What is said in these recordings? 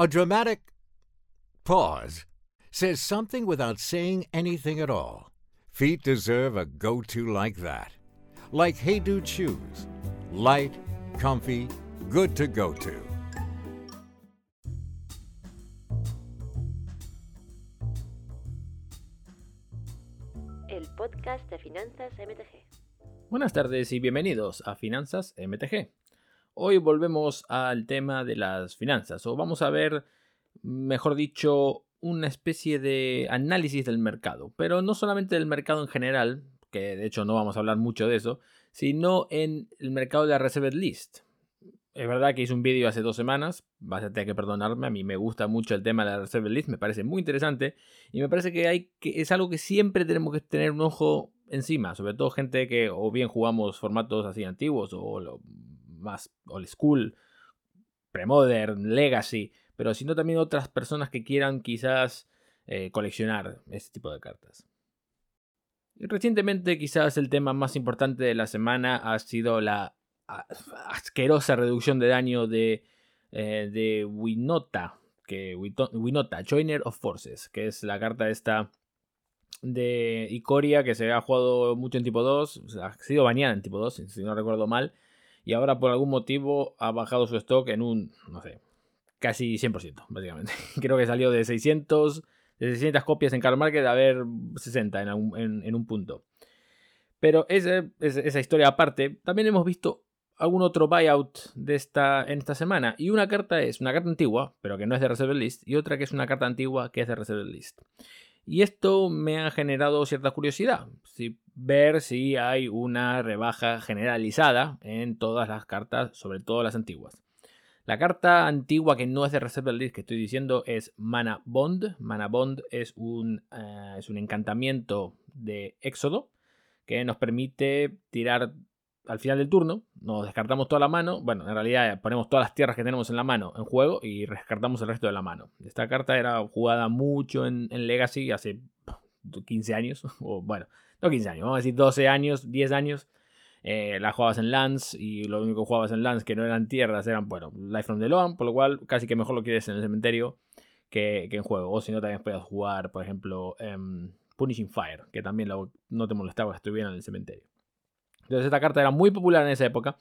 A dramatic pause says something without saying anything at all. Feet deserve a go to like that. Like Hey Dude shoes. Light, comfy, good to go to. El podcast de finanzas MTG. Buenas tardes y bienvenidos a Finanzas MTG. Hoy volvemos al tema de las finanzas, o vamos a ver, mejor dicho, una especie de análisis del mercado, pero no solamente del mercado en general, que de hecho no vamos a hablar mucho de eso, sino en el mercado de la Reserved List. Es verdad que hice un vídeo hace dos semanas, vas a tener que perdonarme, a mí me gusta mucho el tema de la Reserved List, me parece muy interesante y me parece que, que es algo que siempre tenemos que tener un ojo encima, sobre todo gente que o bien jugamos formatos así antiguos o lo, más old school, premodern, legacy, pero sino también otras personas que quieran quizás eh, coleccionar este tipo de cartas. Y recientemente quizás el tema más importante de la semana ha sido la asquerosa reducción de daño de, eh, Winota, que Winota, Joiner of Forces, que es la carta esta de Icoria que se ha jugado mucho en tipo 2, ha sido bañada en tipo 2, si no recuerdo mal, y ahora por algún motivo ha bajado su stock en un, no sé, casi 100%, básicamente. Creo que salió de 600, de 600 copias en Card Market a ver 60 en, un, punto. Pero esa, esa historia aparte, también hemos visto algún otro buyout de esta, en esta semana. Y una carta es una carta antigua, pero que no es de Reserve List, y otra que es una carta antigua que es de Reserve List. Y esto me ha generado cierta curiosidad. Si, ver si hay una rebaja generalizada en todas las cartas, sobre todo las antiguas. La carta antigua que no es de Reserve List que estoy diciendo es Mana Bond. Mana Bond es un, eh, es un encantamiento de Éxodo que nos permite tirar al final del turno, nos descartamos toda la mano. Bueno, en realidad ponemos todas las tierras que tenemos en la mano en juego y descartamos el resto de la mano. Esta carta era jugada mucho en, Legacy hace 15 años, o bueno, no 15 años, vamos a decir 12 años, 10 años. Eh, la jugabas en lands y lo único que jugabas en lands que no eran tierras eran, bueno, Life from the Loan, por lo cual casi que mejor lo quieres en el cementerio que, en juego. O si no, también puedes jugar, por ejemplo, Punishing Fire, que también no te molestaba que estuviera en el cementerio. Entonces esta carta era muy popular en esa época.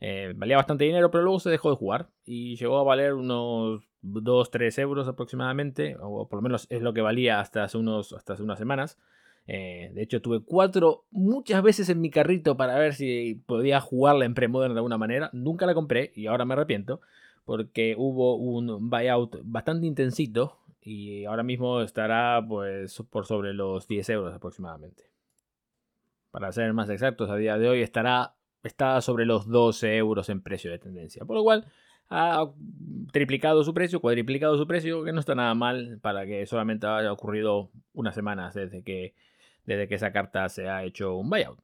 Eh, valía bastante dinero, pero luego se dejó de jugar y llegó a valer unos 2-3 euros aproximadamente, o por lo menos es lo que valía hasta hace, unos, hasta hace unas semanas. Eh, de hecho, tuve cuatro muchas veces en mi carrito para ver si podía jugarla en Premodern de alguna manera. Nunca la compré y ahora me arrepiento porque hubo un buyout bastante intensito y ahora mismo estará pues por sobre los 10 euros aproximadamente para ser más exactos, a día de hoy estará está sobre los 12 euros en precio de tendencia. Por lo cual ha triplicado su precio, cuadriplicado su precio, que no está nada mal para que solamente haya ocurrido unas semanas desde que, desde que esa carta se ha hecho un buyout.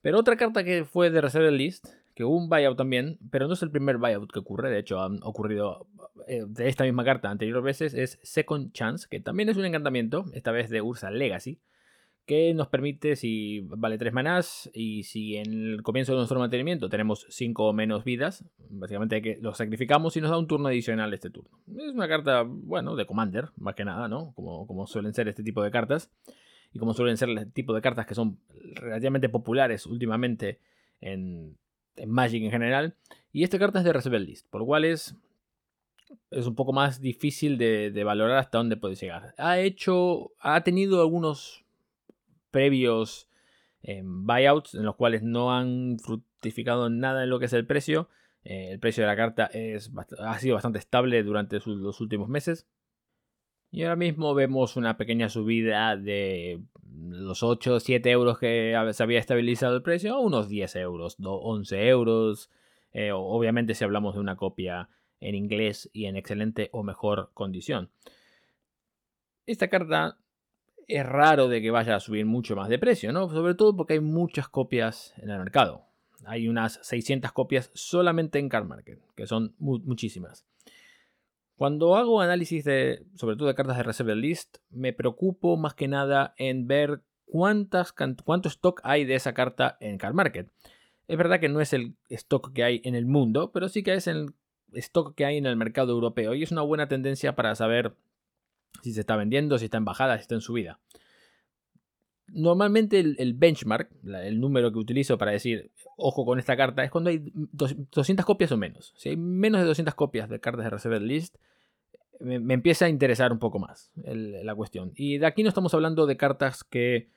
Pero otra carta que fue de Reserve List, que hubo un buyout también, pero no es el primer buyout que ocurre, de hecho han ocurrido eh, de esta misma carta anteriores veces, es Second Chance, que también es un encantamiento, esta vez de Ursa Legacy, que nos permite, si vale 3 manás y si en el comienzo de nuestro mantenimiento tenemos 5 o menos vidas, básicamente que lo sacrificamos y nos da un turno adicional este turno. Es una carta, bueno, de Commander, más que nada, ¿no? Como, como suelen ser este tipo de cartas. Y como suelen ser el tipo de cartas que son relativamente populares últimamente en, Magic en general. Y esta carta es de Reserve List, por lo cual es, es un poco más difícil de, de valorar hasta dónde puede llegar. Ha hecho, ha tenido algunos previos em, buyouts en los cuales no han fructificado nada en lo que es el precio. Eh, el precio de la carta es, ha sido bastante estable durante los últimos meses. Y ahora mismo vemos una pequeña subida de los 8 7 euros que se había estabilizado el precio a unos 10 euros, 11 euros. Eh, obviamente si hablamos de una copia en inglés y en excelente o mejor condición. Esta carta es raro de que vaya a subir mucho más de precio, ¿no? Sobre todo porque hay muchas copias en el mercado. Hay unas 600 copias solamente en Card Market, que son muchísimas. Cuando hago análisis de, sobre todo de cartas de Reserve List, me preocupo más que nada en ver cuántas, cuánto stock hay de esa carta en Card Market. Es verdad que no es el stock que hay en el mundo, pero sí que es en stock que hay en el mercado europeo y es una buena tendencia para saber si se está vendiendo, si está en bajada, si está en subida. Normalmente el, benchmark, el número que utilizo para decir, ojo con esta carta, es cuando hay 200 copias o menos. Si hay menos de 200 copias de cartas de Reserved List, me, empieza a interesar un poco más la cuestión. Y de aquí no estamos hablando de cartas que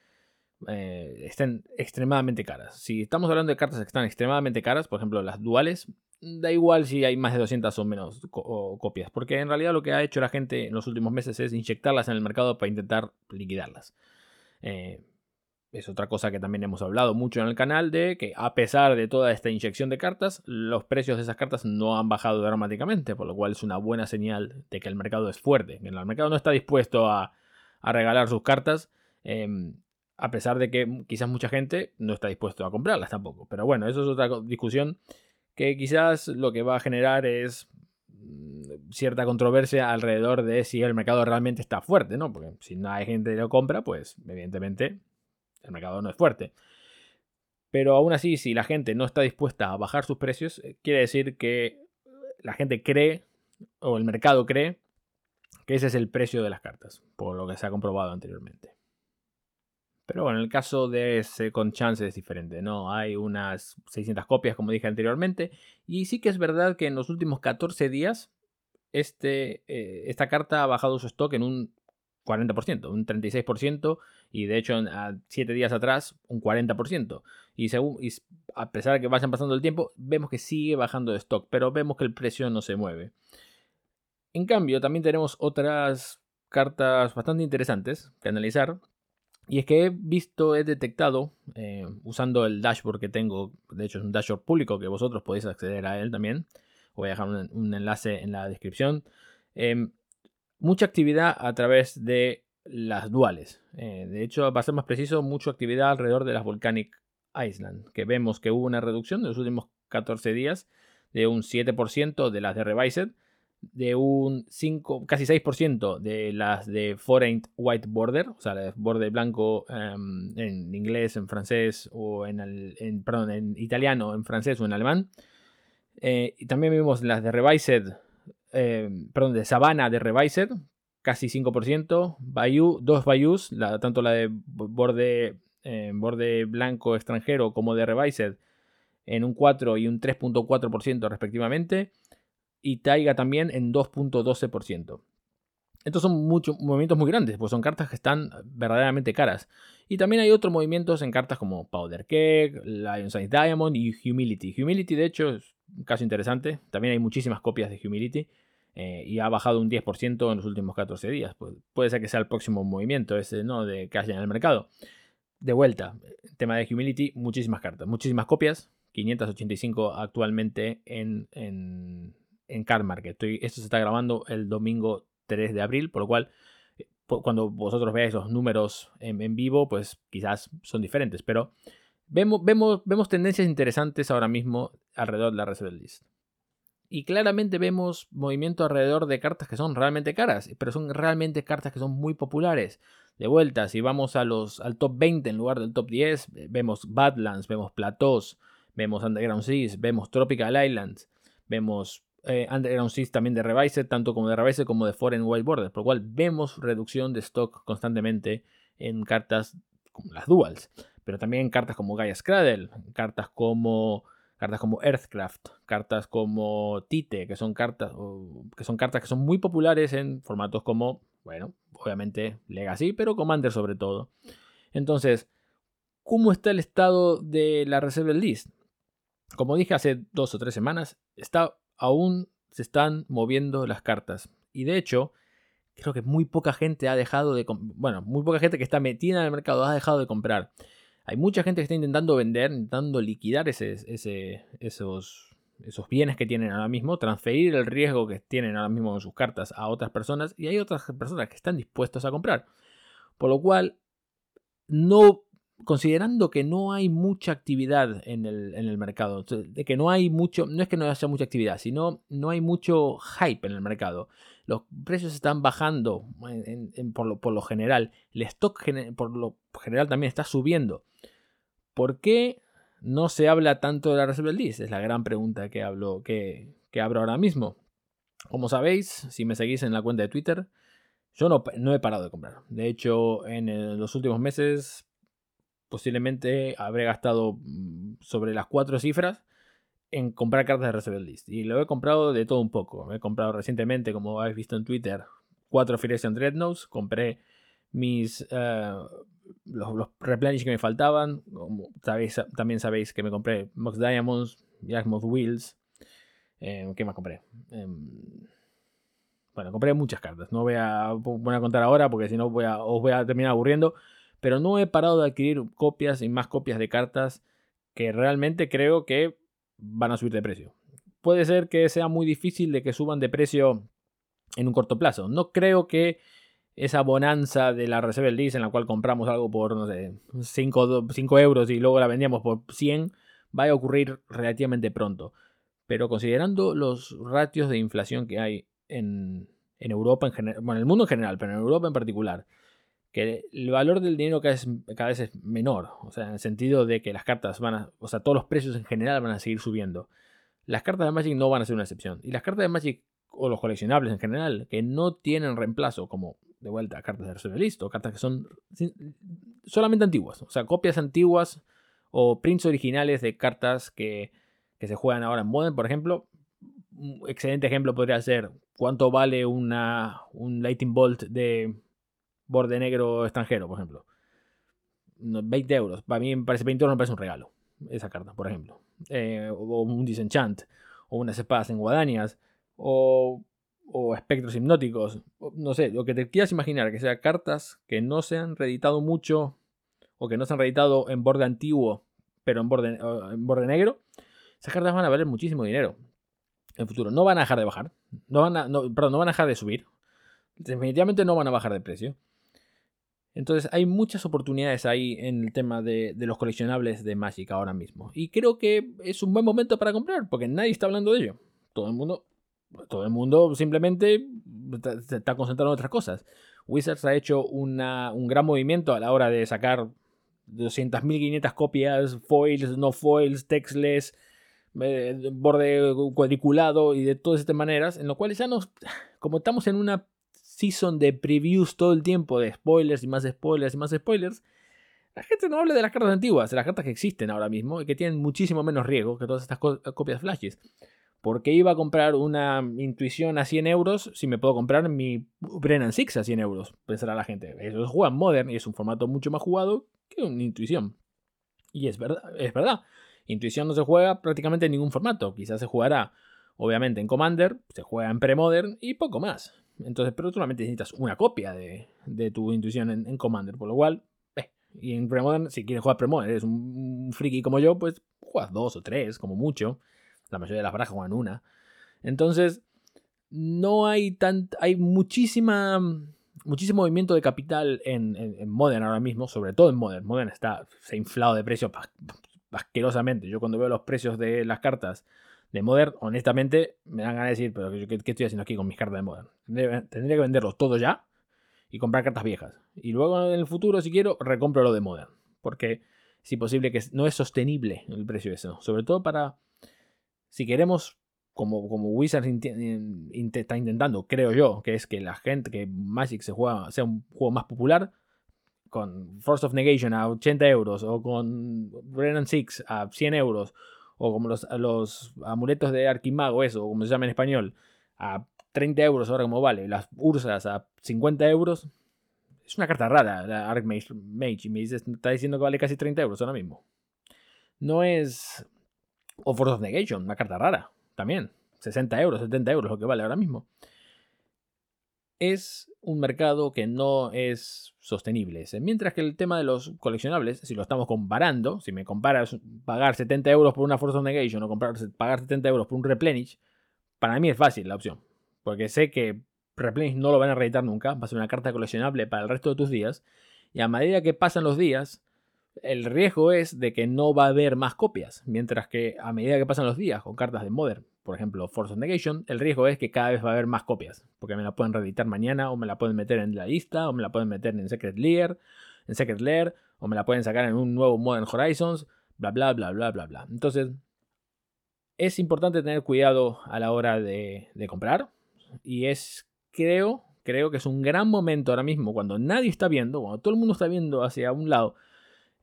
eh, estén extremadamente caras. Si estamos hablando de cartas que están extremadamente caras, por ejemplo las duales, da igual si hay más de 200 o menos copias, porque en realidad lo que ha hecho la gente en los últimos meses es inyectarlas en el mercado para intentar liquidarlas. Eh, es otra cosa que también hemos hablado mucho en el canal de que a pesar de toda esta inyección de cartas, los precios de esas cartas no han bajado dramáticamente, por lo cual es una buena señal de que el mercado es fuerte, que el mercado no está dispuesto a, regalar sus cartas, em, a pesar de que quizás mucha gente no está dispuesto a comprarlas tampoco. Pero bueno, eso es otra discusión que quizás lo que va a generar es mm, cierta controversia alrededor de si el mercado realmente está fuerte, ¿no? Porque si no hay gente que lo compra, pues evidentemente el mercado no es fuerte. Pero aún así, si la gente no está dispuesta a bajar sus precios, eh, quiere decir que la gente cree, o el mercado cree, que ese es el precio de las cartas, por lo que se ha comprobado anteriormente. Pero bueno, en el caso de ese con chance es diferente, ¿no? Hay unas 600 copias, como dije anteriormente, y sí que es verdad que en los últimos 14 días este, eh, esta carta ha bajado su stock en un 40%, un 36%, y de hecho a 7 días atrás un 40%. Y, según, y a pesar de que vayan pasando el tiempo, vemos que sigue bajando de stock, pero vemos que el precio no se mueve. En cambio, también tenemos otras cartas bastante interesantes que analizar. Y es que he visto, he detectado, eh, usando el dashboard que tengo, de hecho es un dashboard público que vosotros podéis acceder a él también. Voy a dejar un, enlace en la descripción. Em, mucha actividad a través de las duales. Eh, de hecho, para ser más preciso, mucha actividad alrededor de las Volcanic Island, que vemos que hubo una reducción de los últimos 14 días de un 7% de las de Revised, de un 5, casi 6% de las de Foreign White Border, o sea, de borde blanco em, en inglés, en francés o en, el, perdón, en italiano, en francés o en alemán. Eh, y también vimos las de Revised eh, perdón, de Sabana de Revised, casi 5%. Bayou, dos Bayous, tanto la de borde, eh, borde blanco extranjero como de Revised, en un 4 y un 3.4% respectivamente. Y Taiga también en 2.12%. Estos son muchos movimientos muy grandes, pues son cartas que están verdaderamente caras. Y también hay otros movimientos en cartas como Powder Keg, Lion Size Diamond y Humility. Humility, de hecho, es un caso interesante. También hay muchísimas copias de Humility. Eh, y ha bajado un 10% en los últimos 14 días. Pues puede ser que sea el próximo movimiento ese, ¿no? De que haya en el mercado. De vuelta, tema de Humility, muchísimas cartas, muchísimas copias, 585 actualmente en, en, en Card Market. esto se está grabando el domingo 3 de abril, por lo cual eh, cuando vosotros veáis los números en, vivo, pues quizás son diferentes, pero vemos, vemos, vemos tendencias interesantes ahora mismo alrededor de la Reserve List. Y claramente vemos movimiento alrededor de cartas que son realmente caras, pero son realmente cartas que son muy populares. De vuelta, si vamos a los, al top 20 en lugar del top 10, vemos Badlands, vemos Plateaus, vemos Underground Seas, vemos Tropical Islands, vemos eh, Underground Seas también de Revised, tanto como de Revised como de Foreign White Border, por lo cual vemos reducción de stock constantemente en cartas como las Duals, pero también cartas como Gaia Cradle, cartas como cartas como Earthcraft, cartas como Tite, que son cartas, que son cartas que son muy populares en formatos como, bueno, obviamente Legacy, pero Commander sobre todo. Entonces, ¿cómo está el estado de la Reserve List? Como dije hace dos o tres semanas, está, aún se están moviendo las cartas. Y de hecho, creo que muy poca gente ha dejado de... Bueno, muy poca gente que está metida en el mercado ha dejado de comprar. Hay mucha gente que está intentando vender, intentando liquidar ese, esos, esos bienes que tienen ahora mismo, transferir el riesgo que tienen ahora mismo en sus cartas a otras personas y hay otras personas que están dispuestas a comprar. Por lo cual, no considerando que no hay mucha actividad en el, en el, mercado, de que no hay mucho, no es que no haya mucha actividad, sino no hay mucho hype en el mercado. Los precios están bajando por, lo, por, lo, general, el stock por lo general también está subiendo. ¿Por qué no se habla tanto de la Reserve List? Es la gran pregunta que hablo, que, que abro ahora mismo. Como sabéis, si me seguís en la cuenta de Twitter, yo no, no he parado de comprar. De hecho, en los últimos meses posiblemente habré gastado mm, sobre las cuatro cifras en comprar cartas de Reserve List. Y lo he comprado de todo un poco. He comprado recientemente, como habéis visto en Twitter, cuatro Federation Dreadnoughts. Compré mis eh, los, los replenish que me faltaban. también sabéis que me compré Mox Diamonds, Mox Wheels. Eh, ¿Qué más compré? Em, bueno, compré muchas cartas. No voy a, voy a contar ahora porque si no voy a, os voy a terminar aburriendo. Pero no he parado de adquirir copias y más copias de cartas que realmente creo que van a subir de precio. Puede ser que sea muy difícil de que suban de precio en un corto plazo. No creo que esa bonanza de la Reserve List en la cual compramos algo por, no sé, 5, euros y luego la vendíamos por 100, vaya a ocurrir relativamente pronto. Pero considerando los ratios de inflación que hay en, Europa en general, bueno, en el mundo en general, pero en Europa en particular, que el valor del dinero cada vez, cada vez es menor, o sea, en el sentido de que las cartas van a, o sea, todos los precios en general van a seguir subiendo. Las cartas de Magic no van a ser una excepción. Y las cartas de Magic, o los coleccionables en general, que no tienen reemplazo, como de vuelta cartas de reserva o cartas que son solamente antiguas, o sea, copias antiguas o prints originales de cartas que, que se juegan ahora en Modern, por ejemplo. Un excelente ejemplo podría ser cuánto vale una, un Lightning Bolt de borde negro extranjero, por ejemplo. 20 euros. Para mí me parece 20 euros, me parece un regalo. Esa carta, por ejemplo. Eh, o un Disenchant. O unas espadas en guadañas. O, o espectros hipnóticos. no sé, lo que te quieras imaginar. Que sean cartas que no se han reeditado mucho. O que no se han reeditado en borde antiguo. Pero en borde, en borde negro. Esas cartas van a valer muchísimo dinero. En el futuro. No van a dejar de bajar. No van a, perdón, no van a dejar de subir. Definitivamente no van a bajar de precio. Entonces hay muchas oportunidades ahí en el tema de, los coleccionables de Magic ahora mismo. Y creo que es un buen momento para comprar, porque nadie está hablando de ello. Todo el mundo, todo el mundo simplemente está concentrado en otras cosas. Wizards ha hecho un gran movimiento a la hora de sacar 200.500 copias, foils, no foils, textless, eh, borde cuadriculado y de todas estas maneras, en lo cual ya nos, como estamos en una season de previews todo el tiempo de spoilers y más spoilers y más spoilers, la gente no habla de las cartas antiguas, de las cartas que existen ahora mismo y que tienen muchísimo menos riesgo que todas estas copias flashes. ¿Por qué iba a comprar una intuición a 100 euros si me puedo comprar mi Brennan Six a 100 euros? Pensará la gente. Eso es jugar Modern y es un formato mucho más jugado que una intuición. Y es verdad, es verdad. Intuición no se juega prácticamente en ningún formato. Quizás se jugará, obviamente, en Commander, se juega en Pre-Modern y poco más. Entonces, pero tú solamente necesitas una copia de, tu intuición en, Commander, por lo cual, eh, y en Premodern, si quieres jugar Premodern, eres un, friki como yo, pues juegas dos o tres, como mucho. La mayoría de las barajas juegan una. Entonces, no hay tan. Hay muchísima. Muchísimo movimiento de capital en, en, Modern ahora mismo, sobre todo en Modern. Modern está, se ha inflado de precio asquerosamente. Yo cuando veo los precios de las cartas de Modern, honestamente, me dan ganas de decir, pero ¿qué, estoy haciendo aquí con mis cartas de Modern? Tendría que venderlos todos ya y comprar cartas viejas. Y luego en el futuro, si quiero, recompro lo de Modern. Porque si posible que no es sostenible el precio de eso. Sobre todo para, si queremos, como, como Wizards está intentando, creo yo, que es que la gente, que Magic se juega, sea un juego más popular, con Force of Negation a 80 euros o con Brennan Six a 100 euros o como los, los amuletos de Arquimago, eso, como se llama en español, a 30 euros ahora como vale, las Ursas a 50 euros, es una carta rara la Archmage Mage, y me dice, está diciendo que vale casi 30 euros ahora mismo. No es... O Force of Negation, una carta rara, también. 60 euros, 70 euros lo que vale ahora mismo es un mercado que no es sostenible. Mientras que el tema de los coleccionables, si lo estamos comparando, si me comparas pagar 70 euros por una Force of Negation o comprar, pagar 70 euros por un Replenish, para mí es fácil la opción. Porque sé que Replenish no lo van a reeditar nunca, va a ser una carta coleccionable para el resto de tus días. Y a medida que pasan los días, el riesgo es de que no va a haber más copias. Mientras que a medida que pasan los días con cartas de Modern, por ejemplo, Force of Negation, el riesgo es que cada vez va a haber más copias, porque me la pueden reeditar mañana, o me la pueden meter en la lista, o me la pueden meter en Secret Lair, en Secret Lair, o me la pueden sacar en un nuevo Modern Horizons, bla bla bla bla bla bla. Entonces, Es importante tener cuidado a la hora de, de comprar y es, creo, creo que es un gran momento ahora mismo cuando nadie está viendo, cuando todo el mundo está viendo hacia un lado,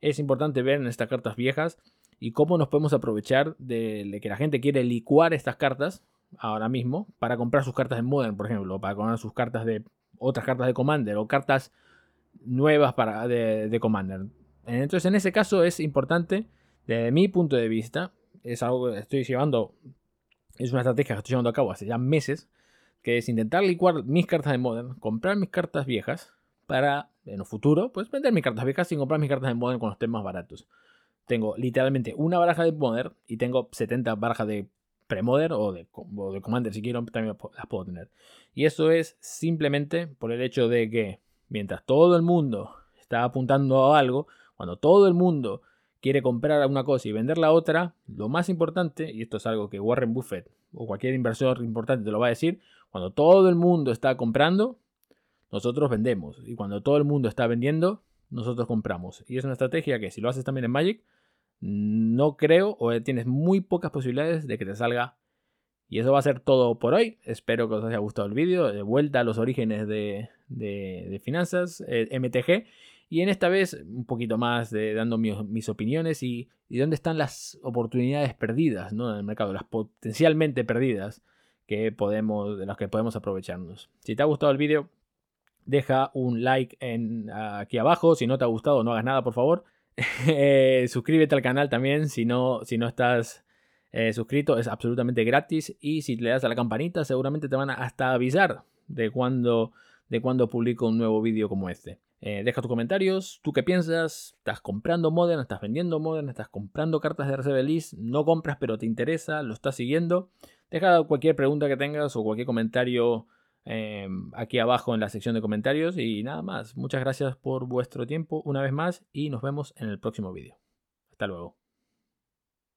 es importante ver en estas cartas viejas y cómo nos podemos aprovechar de, que la gente quiere licuar estas cartas ahora mismo para comprar sus cartas de Modern, por ejemplo, para comprar sus cartas de otras cartas de Commander o cartas nuevas para, de, Commander. Entonces, en ese caso es importante, desde mi punto de vista, es algo que estoy llevando, es una estrategia que estoy llevando a cabo hace ya meses, que es intentar licuar mis cartas de Modern, comprar mis cartas viejas para en el futuro, pues vender mis cartas viejas sin comprar mis cartas de Modern con los temas baratos. Tengo literalmente una baraja de Modern y tengo 70 barajas de Pre-Modern o de, o de Commander si quiero, también las puedo tener. Y eso es simplemente por el hecho de que mientras todo el mundo está apuntando a algo, cuando todo el mundo quiere comprar una cosa y vender la otra, lo más importante, y esto es algo que Warren Buffett o cualquier inversor importante te lo va a decir, cuando todo el mundo está comprando, nosotros vendemos. Y cuando todo el mundo está vendiendo, nosotros compramos. Y es una estrategia que si lo haces también en Magic, no creo o tienes muy pocas posibilidades de que te salga. Y eso va a ser todo por hoy. Espero que os haya gustado el vídeo. De vuelta a los orígenes de, finanzas, eh, MTG. Y en esta vez un poquito más de dando mis, opiniones y, y, dónde están las oportunidades perdidas ¿no? en el mercado, las potencialmente perdidas que podemos, de las que podemos aprovecharnos. Si te ha gustado el vídeo, deja un like en, aquí abajo. Si no te ha gustado, no hagas nada, por favor. Eh, suscríbete al canal también si no, si no estás eh, suscrito. Es absolutamente gratis. Y si le das a la campanita, seguramente te van a hasta avisar de cuando, de cuando publico un nuevo vídeo como este. Eh, deja tus comentarios. ¿Tú qué piensas? ¿Estás comprando Modern? ¿Estás vendiendo Modern? ¿Estás comprando cartas de RCB No compras, pero te interesa. ¿Lo estás siguiendo? Deja cualquier pregunta que tengas o cualquier comentario Em, aquí abajo en la sección de comentarios. Y nada más, muchas gracias por vuestro tiempo una vez más y nos vemos en el próximo vídeo. Hasta luego.